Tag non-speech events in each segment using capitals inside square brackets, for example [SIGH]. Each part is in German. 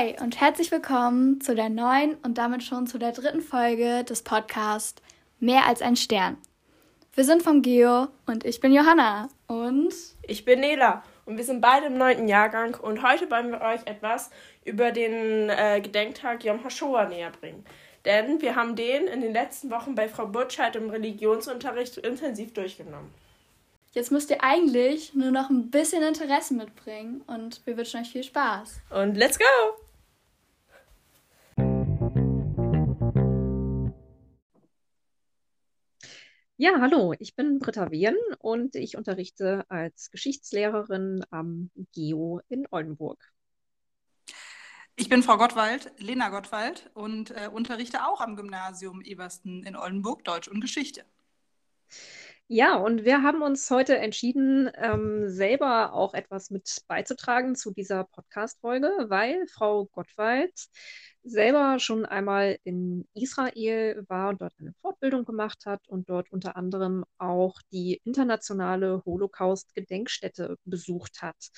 Hi und herzlich willkommen zu der neuen und damit schon zu der dritten Folge des Podcasts Mehr als ein Stern. Wir sind vom Geo und ich bin Johanna und ich bin Nela und wir sind beide im neunten Jahrgang und heute wollen wir euch etwas über den äh, Gedenktag Yom HaShoah näher bringen. Denn wir haben den in den letzten Wochen bei Frau Butscheid im Religionsunterricht intensiv durchgenommen. Jetzt müsst ihr eigentlich nur noch ein bisschen Interesse mitbringen und wir wünschen euch viel Spaß. Und let's go! Ja, hallo, ich bin Britta Wehen und ich unterrichte als Geschichtslehrerin am GEO in Oldenburg. Ich bin Frau Gottwald, Lena Gottwald und äh, unterrichte auch am Gymnasium Eversten in Oldenburg Deutsch und Geschichte. Ja, und wir haben uns heute entschieden, ähm, selber auch etwas mit beizutragen zu dieser Podcast-Folge, weil Frau Gottwald selber schon einmal in Israel war und dort eine Fortbildung gemacht hat und dort unter anderem auch die internationale Holocaust-Gedenkstätte besucht hat.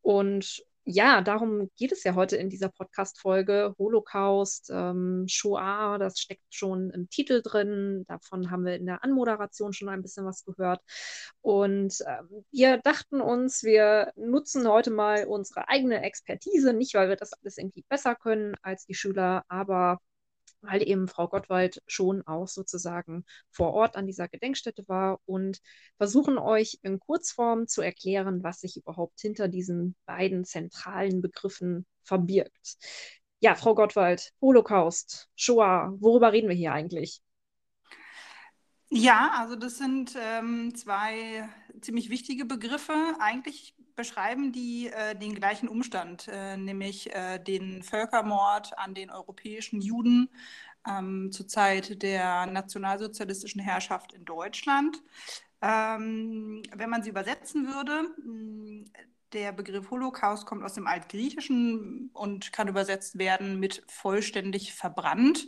Und ja, darum geht es ja heute in dieser Podcast-Folge. Holocaust, ähm, Shoah, das steckt schon im Titel drin. Davon haben wir in der Anmoderation schon ein bisschen was gehört. Und ähm, wir dachten uns, wir nutzen heute mal unsere eigene Expertise, nicht weil wir das alles irgendwie besser können als die Schüler, aber weil eben Frau Gottwald schon auch sozusagen vor Ort an dieser Gedenkstätte war und versuchen euch in Kurzform zu erklären, was sich überhaupt hinter diesen beiden zentralen Begriffen verbirgt. Ja, Frau Gottwald, Holocaust, Shoah, worüber reden wir hier eigentlich? Ja, also das sind ähm, zwei ziemlich wichtige Begriffe. Eigentlich beschreiben die äh, den gleichen Umstand, äh, nämlich äh, den Völkermord an den europäischen Juden ähm, zur Zeit der nationalsozialistischen Herrschaft in Deutschland. Ähm, wenn man sie übersetzen würde, der Begriff Holocaust kommt aus dem Altgriechischen und kann übersetzt werden mit vollständig verbrannt.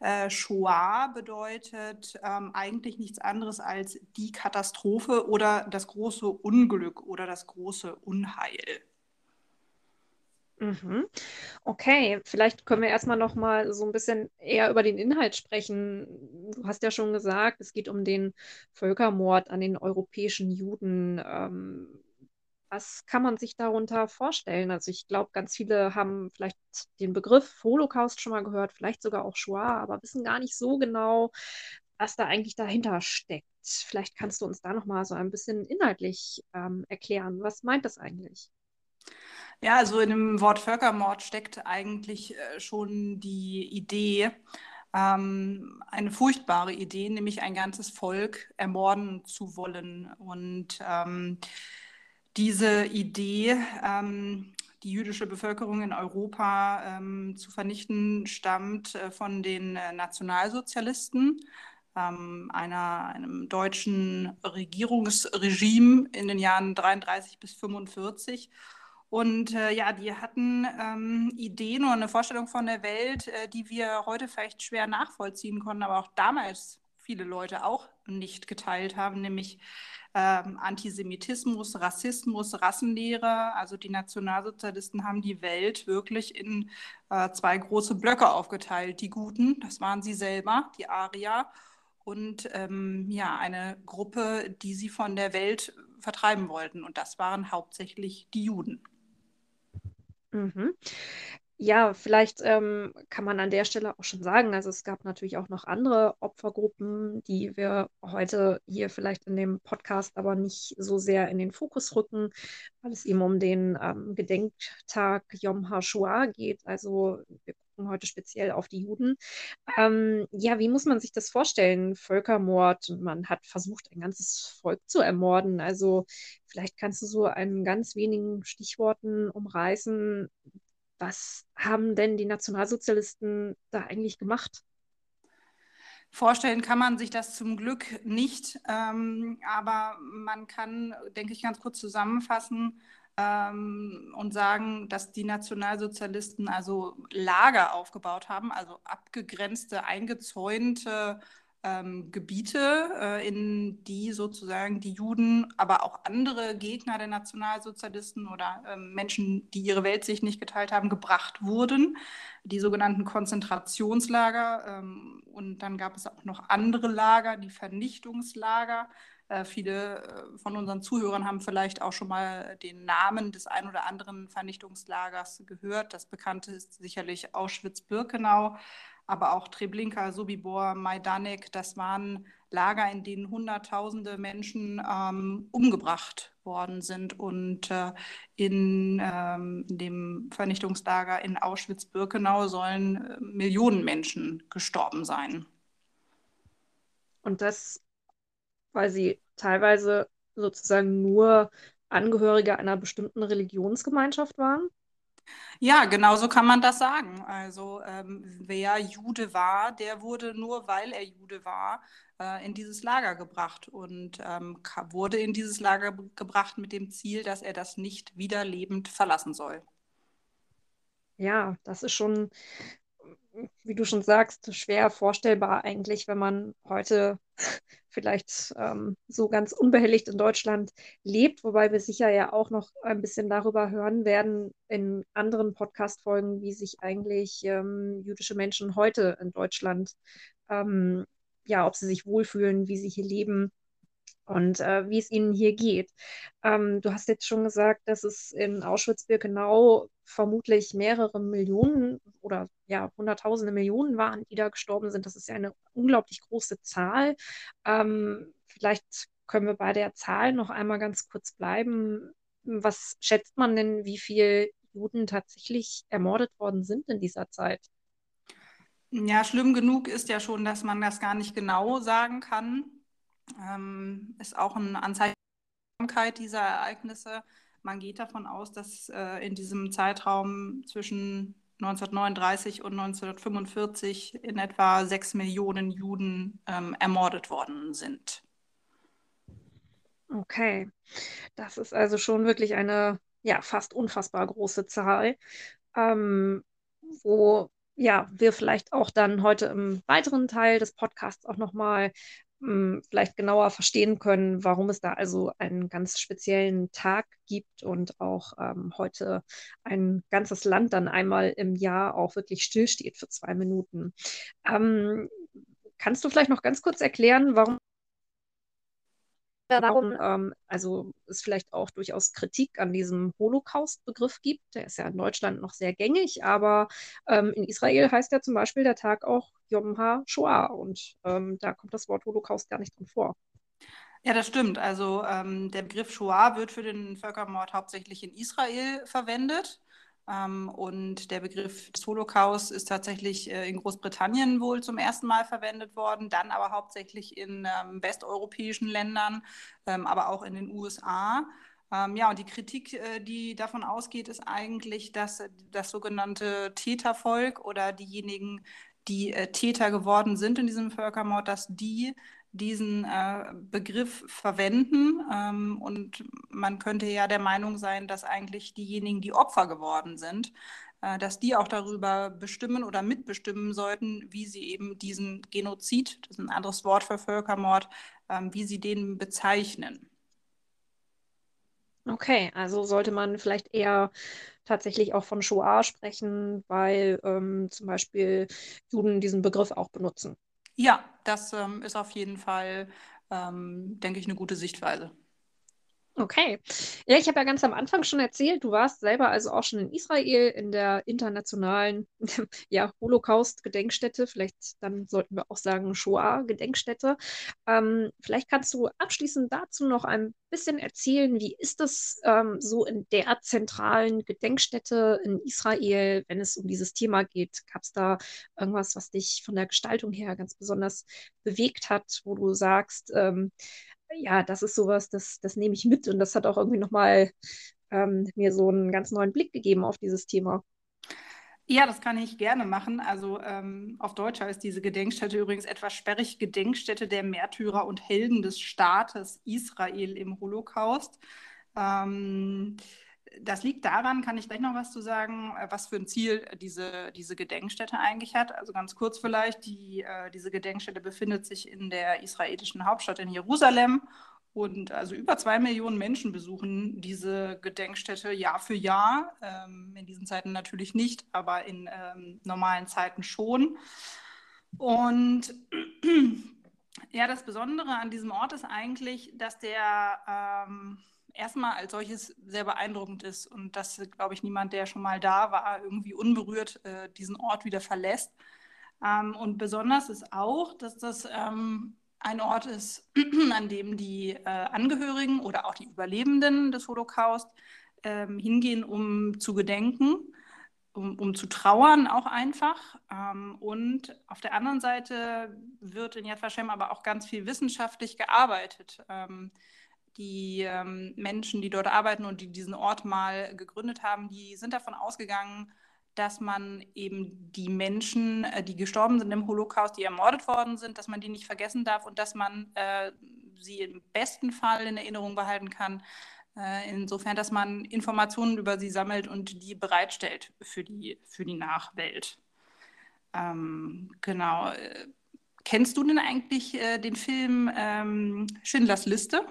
Äh, Shoah bedeutet ähm, eigentlich nichts anderes als die Katastrophe oder das große Unglück oder das große Unheil. Mhm. Okay, vielleicht können wir erstmal noch mal so ein bisschen eher über den Inhalt sprechen. Du hast ja schon gesagt, es geht um den Völkermord an den europäischen Juden. Ähm, was kann man sich darunter vorstellen? Also ich glaube, ganz viele haben vielleicht den Begriff Holocaust schon mal gehört, vielleicht sogar auch Shoah, aber wissen gar nicht so genau, was da eigentlich dahinter steckt. Vielleicht kannst du uns da noch mal so ein bisschen inhaltlich ähm, erklären. Was meint das eigentlich? Ja, also in dem Wort Völkermord steckt eigentlich äh, schon die Idee, ähm, eine furchtbare Idee, nämlich ein ganzes Volk ermorden zu wollen. Und ähm, diese Idee, ähm, die jüdische Bevölkerung in Europa ähm, zu vernichten, stammt äh, von den äh, Nationalsozialisten, ähm, einer, einem deutschen Regierungsregime in den Jahren 33 bis 45. Und äh, ja, die hatten ähm, Ideen oder eine Vorstellung von der Welt, äh, die wir heute vielleicht schwer nachvollziehen konnten, aber auch damals viele Leute auch nicht geteilt haben, nämlich ähm, Antisemitismus, Rassismus, Rassenlehre. Also die Nationalsozialisten haben die Welt wirklich in äh, zwei große Blöcke aufgeteilt. Die Guten, das waren sie selber, die Arier, und ähm, ja, eine Gruppe, die sie von der Welt vertreiben wollten. Und das waren hauptsächlich die Juden. Mhm. Ja, vielleicht ähm, kann man an der Stelle auch schon sagen, also es gab natürlich auch noch andere Opfergruppen, die wir heute hier vielleicht in dem Podcast aber nicht so sehr in den Fokus rücken, weil es eben um den ähm, Gedenktag Yom HaShoah geht. Also wir gucken heute speziell auf die Juden. Ähm, ja, wie muss man sich das vorstellen? Völkermord, man hat versucht, ein ganzes Volk zu ermorden. Also vielleicht kannst du so in ganz wenigen Stichworten umreißen, was haben denn die Nationalsozialisten da eigentlich gemacht? Vorstellen kann man sich das zum Glück nicht, ähm, aber man kann, denke ich, ganz kurz zusammenfassen ähm, und sagen, dass die Nationalsozialisten also Lager aufgebaut haben, also abgegrenzte, eingezäunte ähm, Gebiete, äh, in die sozusagen die Juden, aber auch andere Gegner der Nationalsozialisten oder äh, Menschen, die ihre Weltsicht nicht geteilt haben, gebracht wurden. Die sogenannten Konzentrationslager. Ähm, und dann gab es auch noch andere Lager, die Vernichtungslager. Äh, viele äh, von unseren Zuhörern haben vielleicht auch schon mal den Namen des ein oder anderen Vernichtungslagers gehört. Das bekannte ist sicherlich Auschwitz-Birkenau aber auch Treblinka, Sobibor, Majdanek, das waren Lager, in denen Hunderttausende Menschen ähm, umgebracht worden sind. Und äh, in, ähm, dem Vernichtungslager in Auschwitz-Birkenau sollen äh, Millionen Menschen gestorben sein. Und das, weil sie teilweise sozusagen nur Angehörige einer bestimmten Religionsgemeinschaft waren? Ja, genau so kann man das sagen. Also ähm, wer Jude war, der wurde nur, weil er Jude war, äh, in dieses Lager gebracht und ähm, wurde in dieses Lager gebracht mit dem Ziel, dass er das nicht wieder lebend verlassen soll. Ja, das ist schon, wie du schon sagst, schwer vorstellbar eigentlich, wenn man heute vielleicht ähm, so ganz unbehelligt in Deutschland lebt, wobei wir sicher ja auch noch ein bisschen darüber hören werden in anderen Podcast-Folgen, wie sich eigentlich ähm, jüdische Menschen heute in Deutschland, ähm, ja, ob sie sich wohlfühlen, wie sie hier leben und äh, wie es ihnen hier geht. Ähm, du hast jetzt schon gesagt, dass es in Auschwitz-Birkenau vermutlich mehrere Millionen oder ja, hunderttausende Millionen waren, die da gestorben sind. Das ist ja eine unglaublich große Zahl. Ähm, vielleicht können wir bei der Zahl noch einmal ganz kurz bleiben. Was schätzt man denn, wie viele Juden tatsächlich ermordet worden sind in dieser Zeit? Ja, schlimm genug ist ja schon, dass man das gar nicht genau sagen kann ähm, ist auch ein Anzeichen dieser Ereignisse. Man geht davon aus, dass äh, in diesem Zeitraum zwischen 1939 und 1945 in etwa sechs Millionen Juden ähm, ermordet worden sind. Okay, das ist also schon wirklich eine ja fast unfassbar große Zahl, ähm, wo ja wir vielleicht auch dann heute im weiteren Teil des Podcasts auch noch mal vielleicht genauer verstehen können, warum es da also einen ganz speziellen Tag gibt und auch ähm, heute ein ganzes Land dann einmal im Jahr auch wirklich stillsteht für zwei Minuten. Ähm, kannst du vielleicht noch ganz kurz erklären, warum darum, ähm, also es vielleicht auch durchaus Kritik an diesem Holocaust-Begriff gibt. Der ist ja in Deutschland noch sehr gängig, aber ähm, in Israel heißt ja zum Beispiel der Tag auch Yom HaShoah und ähm, da kommt das Wort Holocaust gar nicht drin vor. Ja, das stimmt. Also ähm, der Begriff Shoah wird für den Völkermord hauptsächlich in Israel verwendet. Ähm, und der Begriff des Holocaust ist tatsächlich äh, in Großbritannien wohl zum ersten Mal verwendet worden, dann aber hauptsächlich in ähm, westeuropäischen Ländern, ähm, aber auch in den USA. Ja, und die Kritik, äh, die davon ausgeht, ist eigentlich, dass das sogenannte Tätervolk oder diejenigen, die äh, Täter geworden sind in diesem Völkermord, dass die diesen äh, Begriff verwenden. Ähm, und man könnte ja der Meinung sein, dass eigentlich diejenigen, die Opfer geworden sind, äh, dass die auch darüber bestimmen oder mitbestimmen sollten, wie sie eben diesen Genozid, das ist ein anderes Wort für Völkermord, ähm, wie sie den bezeichnen. Okay, also sollte man vielleicht eher tatsächlich auch von Shoah sprechen, weil ähm, zum Beispiel Juden diesen Begriff auch benutzen. Ja, das ähm, ist auf jeden Fall, ähm, denke ich, eine gute Sichtweise. Okay. Ja, ich habe ja ganz am Anfang schon erzählt, du warst selber also auch schon in Israel in der internationalen [LAUGHS] ja, Holocaust-Gedenkstätte. Vielleicht dann sollten wir auch sagen Shoah-Gedenkstätte. Ähm, vielleicht kannst du abschließend dazu noch ein bisschen erzählen, wie ist es ähm, so in der zentralen Gedenkstätte in Israel, wenn es um dieses Thema geht? Gab es da irgendwas, was dich von der Gestaltung her ganz besonders bewegt hat, wo du sagst, ähm, ja, das ist sowas, das, das nehme ich mit und das hat auch irgendwie nochmal ähm, mir so einen ganz neuen Blick gegeben auf dieses Thema. Ja, das kann ich gerne machen. Also ähm, auf Deutsch heißt diese Gedenkstätte übrigens etwas sperrig Gedenkstätte der Märtyrer und Helden des Staates Israel im Holocaust. Ähm, das liegt daran, kann ich gleich noch was zu sagen, äh, was für ein Ziel diese, diese Gedenkstätte eigentlich hat. Also ganz kurz vielleicht, die, äh, diese Gedenkstätte befindet sich in der israelischen Hauptstadt in Jerusalem. Und also über zwei Millionen Menschen besuchen diese Gedenkstätte Jahr für Jahr. Ähm, in diesen Zeiten natürlich nicht, aber in ähm, normalen Zeiten schon. Und [CLEARS THROAT] ja, das Besondere an diesem Ort ist eigentlich, dass der ähm, erstmal als solches sehr beeindruckend ist und dass, glaube ich, niemand, der schon mal da war, irgendwie unberührt äh, diesen Ort wieder verlässt. Ähm, und besonders ist auch, dass das ähm, ein Ort ist, [CLEARS THROAT] an dem die äh, Angehörigen oder auch die Überlebenden des Holocaust ähm, hingehen, um zu gedenken, um, um zu trauern auch einfach. Ähm, und auf der anderen Seite wird in Yad Vashem aber auch ganz viel wissenschaftlich gearbeitet. Ähm, die ähm, Menschen, die dort arbeiten und die diesen Ort mal gegründet haben, die sind davon ausgegangen, dass man eben die Menschen, äh, die gestorben sind im Holocaust, die ermordet worden sind, dass man die nicht vergessen darf und dass man äh, sie im besten Fall in Erinnerung behalten kann. Äh, insofern, dass man Informationen über sie sammelt und die bereitstellt für die, für die Nachwelt. Ähm, genau. Äh, kennst du denn eigentlich äh, den Film ähm, Schindlers Liste?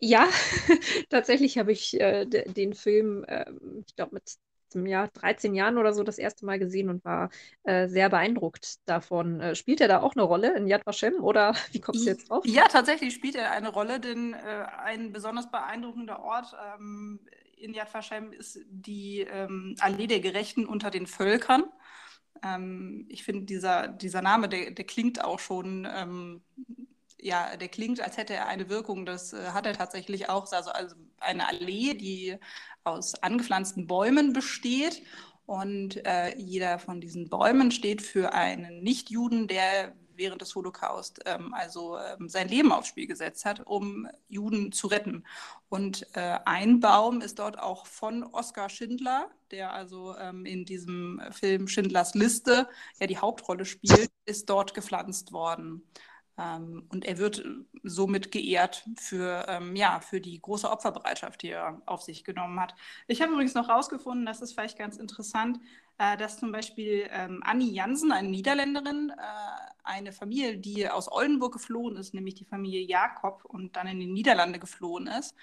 Ja, [LAUGHS] tatsächlich habe ich äh, den Film, äh, ich glaube, mit Jahr 13 Jahren oder so das erste Mal gesehen und war äh, sehr beeindruckt davon. Äh, spielt er da auch eine Rolle in Yad Vashem oder [LAUGHS] wie kommst du jetzt drauf? Ja, tatsächlich spielt er eine Rolle, denn äh, ein besonders beeindruckender Ort ähm, in Yad Vashem ist die ähm, Allee der Gerechten unter den Völkern. Ähm, ich finde, dieser, dieser Name, der, der klingt auch schon ähm, ja, der klingt, als hätte er eine Wirkung. Das äh, hat er tatsächlich auch. Also, also eine Allee, die aus angepflanzten Bäumen besteht. Und äh, jeder von diesen Bäumen steht für einen Nichtjuden, der während des Holocaust ähm, also ähm, sein Leben aufs Spiel gesetzt hat, um Juden zu retten. Und äh, ein Baum ist dort auch von Oskar Schindler, der also ähm, in diesem Film Schindlers Liste ja die Hauptrolle spielt, ist dort gepflanzt worden. Ähm, und er wird somit geehrt für, ähm, ja, für die große Opferbereitschaft, die er auf sich genommen hat. Ich habe übrigens noch herausgefunden, das ist vielleicht ganz interessant, äh, dass zum Beispiel ähm, Annie Jansen, eine Niederländerin, äh, eine Familie, die aus Oldenburg geflohen ist, nämlich die Familie Jakob und dann in die Niederlande geflohen ist,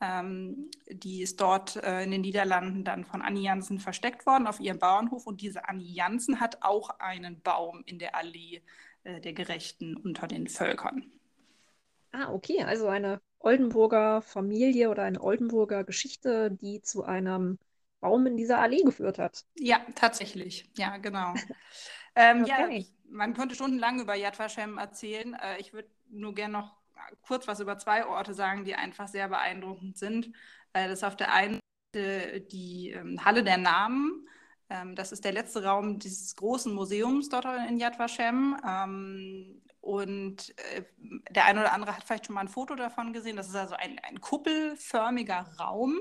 ähm, die ist dort äh, in den Niederlanden dann von Annie Jansen versteckt worden auf ihrem Bauernhof. Und diese Annie Jansen hat auch einen Baum in der Allee äh, der Gerechten unter den Völkern. Ah, okay, also eine Oldenburger Familie oder eine Oldenburger Geschichte, die zu einem Baum in dieser Allee geführt hat. Ja, tatsächlich. Ja, genau. [LAUGHS] ähm, okay. Ja, man könnte stundenlang über Yad Vashem erzählen. Äh, ich würde nur gerne noch kurz was über zwei Orte sagen, die einfach sehr beeindruckend sind. Äh, das ist auf der einen Seite die ähm, Halle der Namen. Ähm, das ist der letzte Raum dieses großen Museums dort in Yad Vashem. Ähm, und äh, der eine oder andere hat vielleicht schon mal ein Foto davon gesehen. Das ist also ein, ein kuppelförmiger Raum.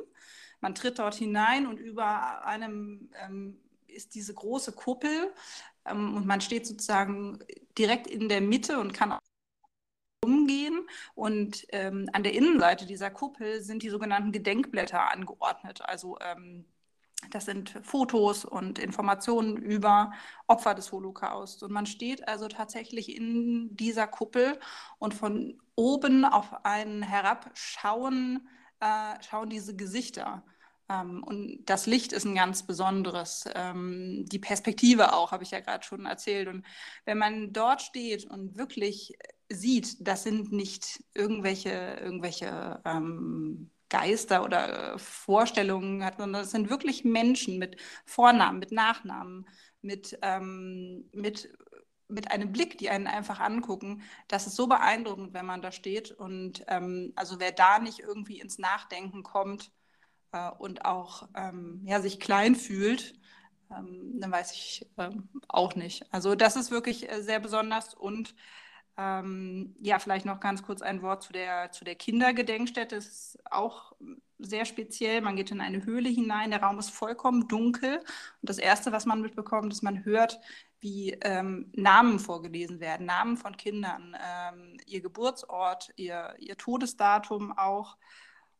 Man tritt dort hinein und über einem ähm, ist diese große Kuppel und man steht sozusagen direkt in der Mitte und kann umgehen. Und ähm, an der Innenseite dieser Kuppel sind die sogenannten Gedenkblätter angeordnet. Also ähm, das sind Fotos und Informationen über Opfer des Holocaust. Und man steht also tatsächlich in dieser Kuppel und von oben auf einen herabschauen äh, schauen diese Gesichter. Ähm, und das Licht ist ein ganz besonderes. Ähm, die Perspektive auch, habe ich ja gerade schon erzählt. Und wenn man dort steht und wirklich sieht, das sind nicht irgendwelche, irgendwelche ähm, Geister oder äh, Vorstellungen hat, sondern das sind wirklich Menschen mit Vornamen, mit Nachnamen, mit, ähm, mit, mit einem Blick, die einen einfach angucken. Das ist so beeindruckend, wenn man da steht. Und ähm, also wer da nicht irgendwie ins Nachdenken kommt äh, und auch ähm, ja, sich klein fühlt, ähm, dann weiß ich ähm, auch nicht. Also das ist wirklich äh, sehr besonders und ähm, ja, vielleicht noch ganz kurz ein Wort zu der, zu der Kindergedenkstätte. Es ist auch sehr speziell. Man geht in eine Höhle hinein, der Raum ist vollkommen dunkel. Und das Erste, was man mitbekommt, ist, man hört, wie ähm, Namen vorgelesen werden, Namen von Kindern, ähm, ihr Geburtsort, ihr, ihr Todesdatum auch.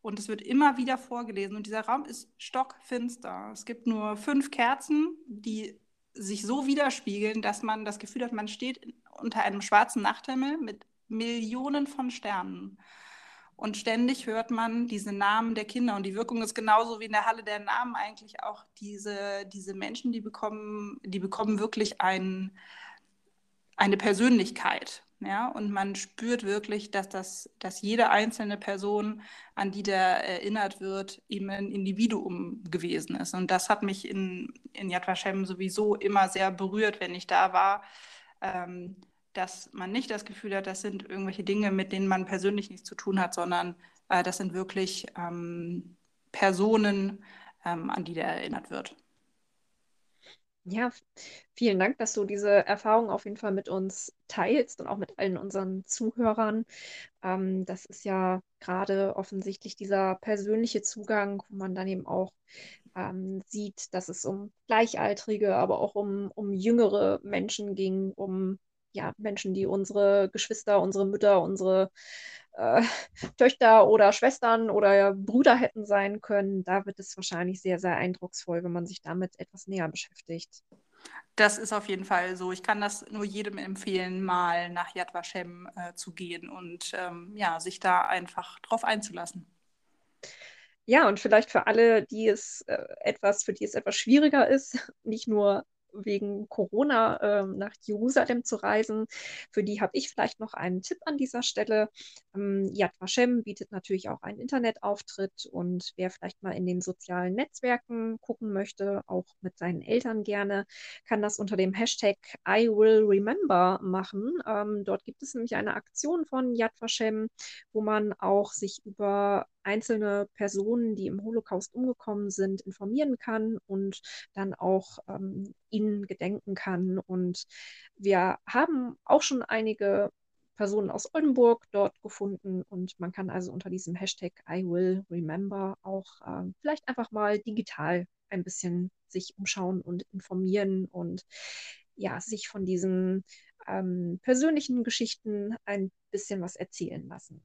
und es wird immer wieder vorgelesen und dieser Raum ist stockfinster. Es gibt nur fünf Kerzen, die sich so widerspiegeln, dass man das Gefühl hat, man steht unter einem schwarzen Nachthimmel mit Millionen von Sternen. Und ständig hört man diese Namen der Kinder. Und die Wirkung ist genauso wie in der Halle der Namen eigentlich auch diese, diese Menschen, die bekommen, die bekommen wirklich ein, eine Persönlichkeit. Ja, und man spürt wirklich, dass, das, dass jede einzelne Person, an die da erinnert wird, eben ein Individuum gewesen ist. Und das hat mich in, in Yad Vashem sowieso immer sehr berührt, wenn ich da war. Ähm, dass man nicht das Gefühl hat, das sind irgendwelche Dinge, mit denen man persönlich nichts zu tun hat, sondern äh, das sind wirklich ähm, Personen, ähm, an die der erinnert wird. Ja, vielen Dank, dass du diese Erfahrung auf jeden Fall mit uns teilst und auch mit allen unseren Zuhörern. Ähm, das ist ja gerade offensichtlich dieser persönliche Zugang, wo man dann eben auch ähm, sieht, dass es um Gleichaltrige, aber auch um, um jüngere Menschen ging, um ja, Menschen, die unsere Geschwister, unsere Mütter, unsere äh, [LAUGHS] Töchter oder Schwestern oder Brüder hätten sein können, da wird es wahrscheinlich sehr, sehr eindrucksvoll, wenn man sich damit etwas näher beschäftigt. Das ist auf jeden Fall so. Ich kann das nur jedem empfehlen, mal nach Yad Vashem äh, zu gehen und ähm, ja, sich da einfach drauf einzulassen. Ja, und vielleicht für alle, die es äh, etwas, für die es etwas schwieriger ist, [LAUGHS] nicht nur wegen Corona äh, nach Jerusalem zu reisen. Für die habe ich vielleicht noch einen Tipp an dieser Stelle. Ähm, Yad Vashem bietet natürlich auch einen Internetauftritt und wer vielleicht mal in den sozialen Netzwerken gucken möchte, auch mit seinen Eltern gerne, kann das unter dem Hashtag I will remember machen. Ähm, dort gibt es nämlich eine Aktion von Yad Vashem, wo man auch sich über einzelne Personen, die im Holocaust umgekommen sind, informieren kann und dann auch ähm, ihnen gedenken kann. Und wir haben auch schon einige Personen aus Oldenburg dort gefunden und man kann also unter diesem Hashtag I will remember auch äh, vielleicht einfach mal digital ein bisschen sich umschauen und informieren und ja, sich von diesen ähm, persönlichen Geschichten ein bisschen was erzählen lassen.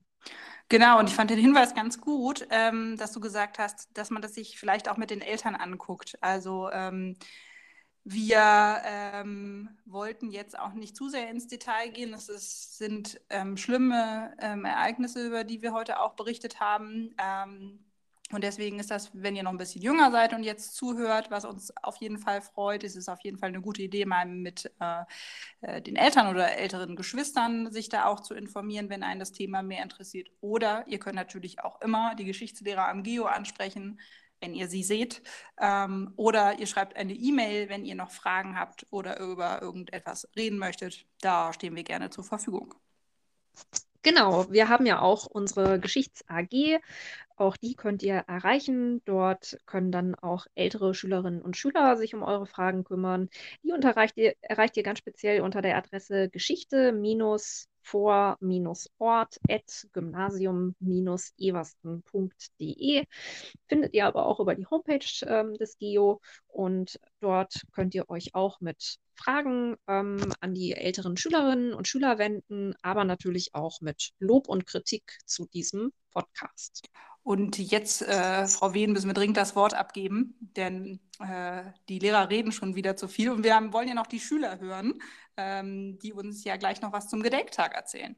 Genau, und ich fand den Hinweis ganz gut, ähm, dass du gesagt hast, dass man das sich vielleicht auch mit den Eltern anguckt. Also ähm, wir ähm, wollten jetzt auch nicht zu sehr ins Detail gehen. Es ist, sind ähm, schlimme ähm, Ereignisse, über die wir heute auch berichtet haben. Und deswegen ist das, wenn ihr noch ein bisschen jünger seid und jetzt zuhört, was uns auf jeden Fall freut, ist es auf jeden Fall eine gute Idee, mal mit äh, äh, den Eltern oder älteren Geschwistern sich da auch zu informieren, wenn einen das Thema mehr interessiert. Oder ihr könnt natürlich auch immer die Geschichtslehrer am Geo ansprechen, wenn ihr sie seht. Ähm, oder ihr schreibt eine E-Mail, wenn ihr noch Fragen habt oder über irgendetwas reden möchtet. Da stehen wir gerne zur Verfügung. Genau, wir haben ja auch unsere Geschichts-AG. Auch die könnt ihr erreichen. Dort können dann auch ältere Schülerinnen und Schüler sich um eure Fragen kümmern. Die erreicht ihr, erreicht ihr ganz speziell unter der Adresse Geschichte- vor-ort at gymnasium-eversten.de. Findet ihr aber auch über die Homepage ähm, des GEO und dort könnt ihr euch auch mit Fragen ähm, an die älteren Schülerinnen und Schüler wenden, aber natürlich auch mit Lob und Kritik zu diesem Podcast. Und jetzt, äh, Frau Wehn, müssen wir dringend das Wort abgeben, denn äh, die Lehrer reden schon wieder zu viel und wir haben, wollen ja noch die Schüler hören, ähm, die uns ja gleich noch was zum Gedenktag erzählen.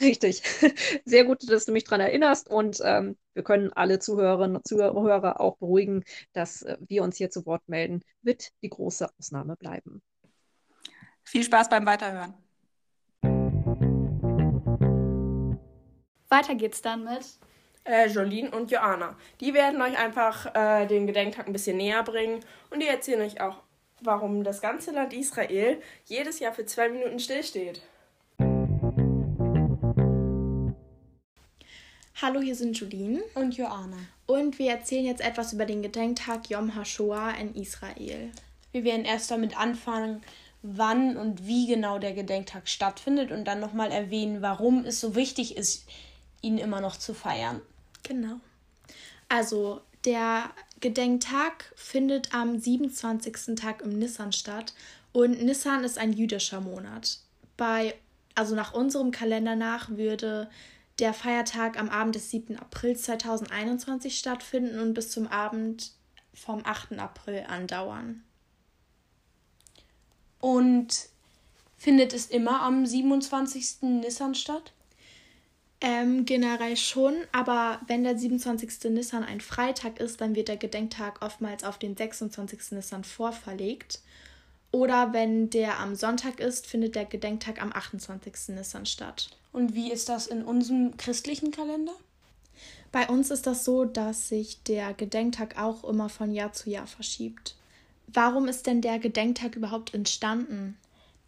Richtig. [LAUGHS] Sehr gut, dass du mich daran erinnerst und ähm, wir können alle Zuhörerinnen und Zuhörer auch beruhigen, dass äh, wir uns hier zu Wort melden, wird die große Ausnahme bleiben. Viel Spaß beim Weiterhören. Weiter geht's dann mit äh, Jolene und Joanna. Die werden euch einfach äh, den Gedenktag ein bisschen näher bringen und die erzählen euch auch, warum das ganze Land Israel jedes Jahr für zwei Minuten stillsteht. Hallo, hier sind Jolene und Joanna. Und wir erzählen jetzt etwas über den Gedenktag Yom HaShoah in Israel. Wir werden erst damit anfangen, wann und wie genau der Gedenktag stattfindet und dann nochmal erwähnen, warum es so wichtig ist, ihn immer noch zu feiern. Genau. Also der Gedenktag findet am 27. Tag im Nissan statt und Nissan ist ein jüdischer Monat. Bei also nach unserem Kalender nach würde der Feiertag am Abend des 7. April 2021 stattfinden und bis zum Abend vom 8. April andauern. Und findet es immer am 27. Nissan statt? Ähm, generell schon, aber wenn der 27. Nissan ein Freitag ist, dann wird der Gedenktag oftmals auf den 26. Nissan vorverlegt. Oder wenn der am Sonntag ist, findet der Gedenktag am 28. Nissan statt. Und wie ist das in unserem christlichen Kalender? Bei uns ist das so, dass sich der Gedenktag auch immer von Jahr zu Jahr verschiebt. Warum ist denn der Gedenktag überhaupt entstanden?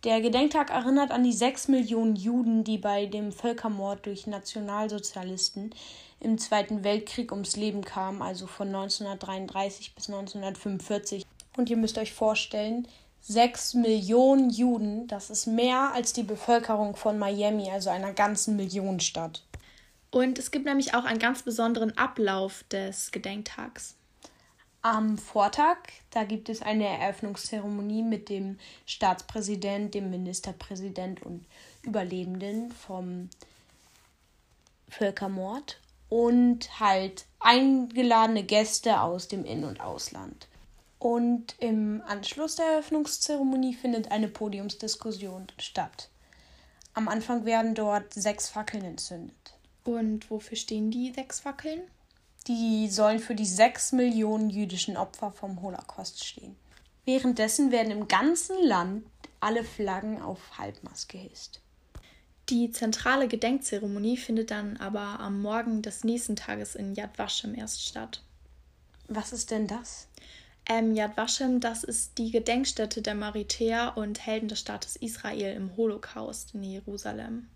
Der Gedenktag erinnert an die sechs Millionen Juden, die bei dem Völkermord durch Nationalsozialisten im Zweiten Weltkrieg ums Leben kamen, also von 1933 bis 1945. Und ihr müsst euch vorstellen, sechs Millionen Juden, das ist mehr als die Bevölkerung von Miami, also einer ganzen Millionenstadt. Und es gibt nämlich auch einen ganz besonderen Ablauf des Gedenktags. Am Vortag, da gibt es eine Eröffnungszeremonie mit dem Staatspräsident, dem Ministerpräsident und Überlebenden vom Völkermord und halt eingeladene Gäste aus dem In- und Ausland. Und im Anschluss der Eröffnungszeremonie findet eine Podiumsdiskussion statt. Am Anfang werden dort sechs Fackeln entzündet. Und wofür stehen die sechs Fackeln? Die sollen für die sechs Millionen jüdischen Opfer vom Holocaust stehen. Währenddessen werden im ganzen Land alle Flaggen auf Halbmast gehisst. Die zentrale Gedenkzeremonie findet dann aber am Morgen des nächsten Tages in Yad Vashem erst statt. Was ist denn das? Ähm, Yad Vashem, das ist die Gedenkstätte der Maritäer und Helden des Staates Israel im Holocaust in Jerusalem.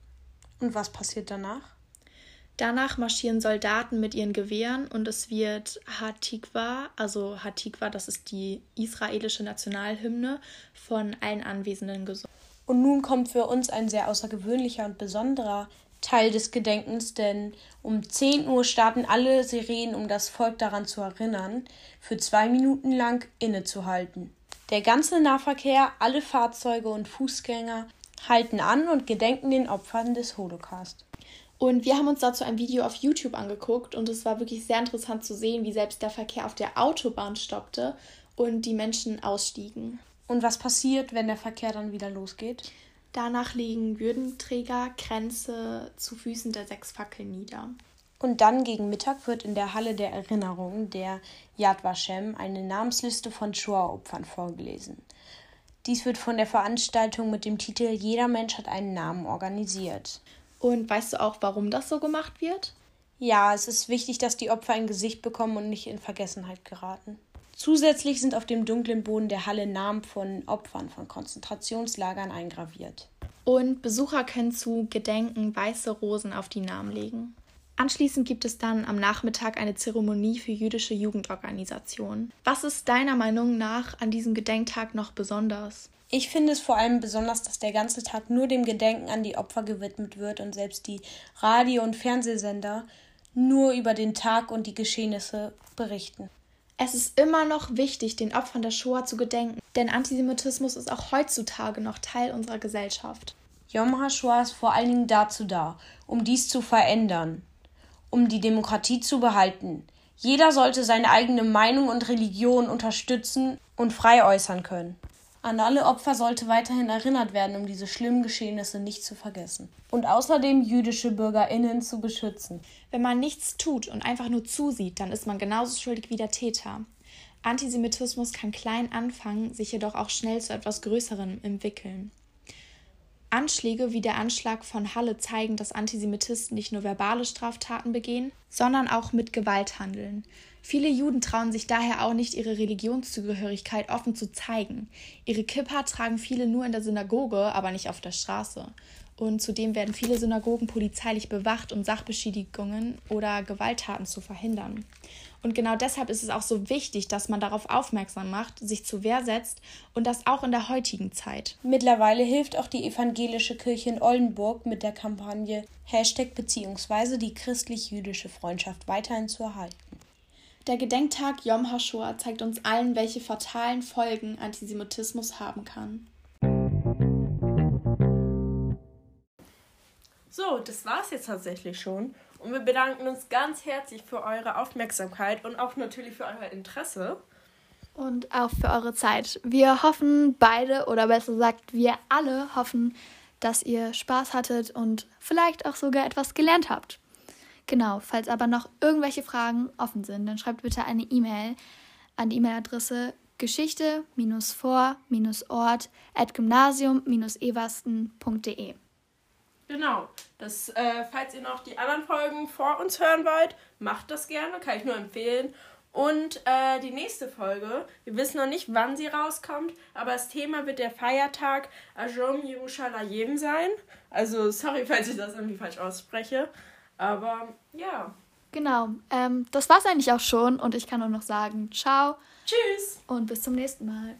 Und was passiert danach? Danach marschieren Soldaten mit ihren Gewehren und es wird Hatikwa, also Hatikwa, das ist die israelische Nationalhymne, von allen Anwesenden gesungen. Und nun kommt für uns ein sehr außergewöhnlicher und besonderer Teil des Gedenkens, denn um 10 Uhr starten alle Sirenen, um das Volk daran zu erinnern, für zwei Minuten lang innezuhalten. Der ganze Nahverkehr, alle Fahrzeuge und Fußgänger halten an und gedenken den Opfern des Holocaust. Und wir haben uns dazu ein Video auf YouTube angeguckt und es war wirklich sehr interessant zu sehen, wie selbst der Verkehr auf der Autobahn stoppte und die Menschen ausstiegen. Und was passiert, wenn der Verkehr dann wieder losgeht? Danach legen Würdenträger Kränze zu Füßen der sechs Fackeln nieder. Und dann gegen Mittag wird in der Halle der Erinnerung der Yad Vashem eine Namensliste von Shoah-Opfern vorgelesen. Dies wird von der Veranstaltung mit dem Titel Jeder Mensch hat einen Namen organisiert. Und weißt du auch, warum das so gemacht wird? Ja, es ist wichtig, dass die Opfer ein Gesicht bekommen und nicht in Vergessenheit geraten. Zusätzlich sind auf dem dunklen Boden der Halle Namen von Opfern von Konzentrationslagern eingraviert. Und Besucher können zu Gedenken weiße Rosen auf die Namen legen. Anschließend gibt es dann am Nachmittag eine Zeremonie für jüdische Jugendorganisationen. Was ist deiner Meinung nach an diesem Gedenktag noch besonders? Ich finde es vor allem besonders, dass der ganze Tag nur dem Gedenken an die Opfer gewidmet wird und selbst die Radio- und Fernsehsender nur über den Tag und die Geschehnisse berichten. Es ist immer noch wichtig, den Opfern der Shoah zu gedenken, denn Antisemitismus ist auch heutzutage noch Teil unserer Gesellschaft. Yom HaShoah ist vor allen Dingen dazu da, um dies zu verändern, um die Demokratie zu behalten. Jeder sollte seine eigene Meinung und Religion unterstützen und frei äußern können. An alle Opfer sollte weiterhin erinnert werden, um diese schlimmen Geschehnisse nicht zu vergessen. Und außerdem jüdische BürgerInnen zu beschützen. Wenn man nichts tut und einfach nur zusieht, dann ist man genauso schuldig wie der Täter. Antisemitismus kann klein anfangen, sich jedoch auch schnell zu etwas Größerem entwickeln. Anschläge wie der Anschlag von Halle zeigen, dass Antisemitisten nicht nur verbale Straftaten begehen, sondern auch mit Gewalt handeln. Viele Juden trauen sich daher auch nicht, ihre Religionszugehörigkeit offen zu zeigen. Ihre Kippa tragen viele nur in der Synagoge, aber nicht auf der Straße. Und zudem werden viele Synagogen polizeilich bewacht, um Sachbeschädigungen oder Gewalttaten zu verhindern. Und genau deshalb ist es auch so wichtig, dass man darauf aufmerksam macht, sich zur Wehr setzt und das auch in der heutigen Zeit. Mittlerweile hilft auch die evangelische Kirche in Oldenburg mit der Kampagne Hashtag bzw. die christlich-jüdische Freundschaft weiterhin zu erhalten. Der Gedenktag Yom HaShoah zeigt uns allen, welche fatalen Folgen Antisemitismus haben kann. So, das war's jetzt tatsächlich schon. Und wir bedanken uns ganz herzlich für eure Aufmerksamkeit und auch natürlich für euer Interesse. Und auch für eure Zeit. Wir hoffen beide, oder besser gesagt, wir alle hoffen, dass ihr Spaß hattet und vielleicht auch sogar etwas gelernt habt. Genau, falls aber noch irgendwelche Fragen offen sind, dann schreibt bitte eine E-Mail an die E-Mail-Adresse geschichte-vor-ort at gymnasium-eversten.de. Genau. Das, äh, falls ihr noch die anderen Folgen vor uns hören wollt, macht das gerne, kann ich nur empfehlen. Und äh, die nächste Folge, wir wissen noch nicht, wann sie rauskommt, aber das Thema wird der Feiertag Ajom Yerushalayim sein. Also, sorry, [LAUGHS] falls ich das irgendwie falsch ausspreche. Aber ja. Genau, ähm, das war's eigentlich auch schon und ich kann nur noch sagen, ciao. Tschüss. Und bis zum nächsten Mal.